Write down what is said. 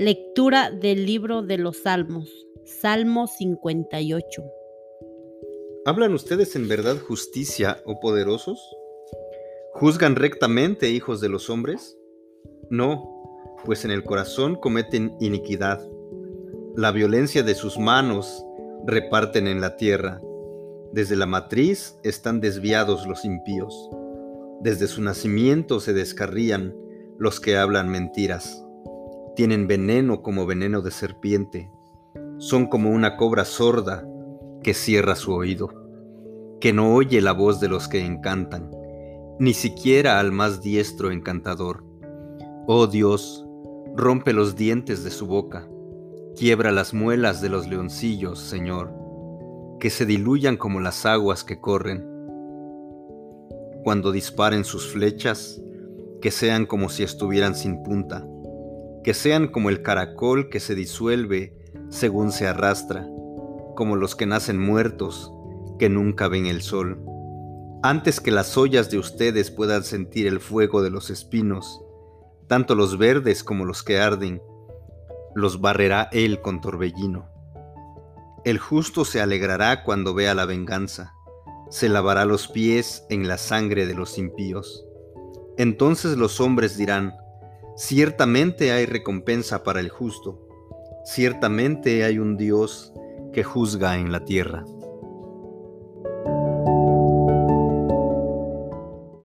Lectura del libro de los Salmos, Salmo 58. ¿Hablan ustedes en verdad justicia, oh poderosos? ¿Juzgan rectamente, hijos de los hombres? No, pues en el corazón cometen iniquidad. La violencia de sus manos reparten en la tierra. Desde la matriz están desviados los impíos. Desde su nacimiento se descarrían los que hablan mentiras. Tienen veneno como veneno de serpiente. Son como una cobra sorda que cierra su oído, que no oye la voz de los que encantan, ni siquiera al más diestro encantador. Oh Dios, rompe los dientes de su boca, quiebra las muelas de los leoncillos, Señor, que se diluyan como las aguas que corren. Cuando disparen sus flechas, que sean como si estuvieran sin punta que sean como el caracol que se disuelve según se arrastra, como los que nacen muertos, que nunca ven el sol. Antes que las ollas de ustedes puedan sentir el fuego de los espinos, tanto los verdes como los que arden, los barrerá él con torbellino. El justo se alegrará cuando vea la venganza, se lavará los pies en la sangre de los impíos. Entonces los hombres dirán, Ciertamente hay recompensa para el justo, ciertamente hay un Dios que juzga en la tierra.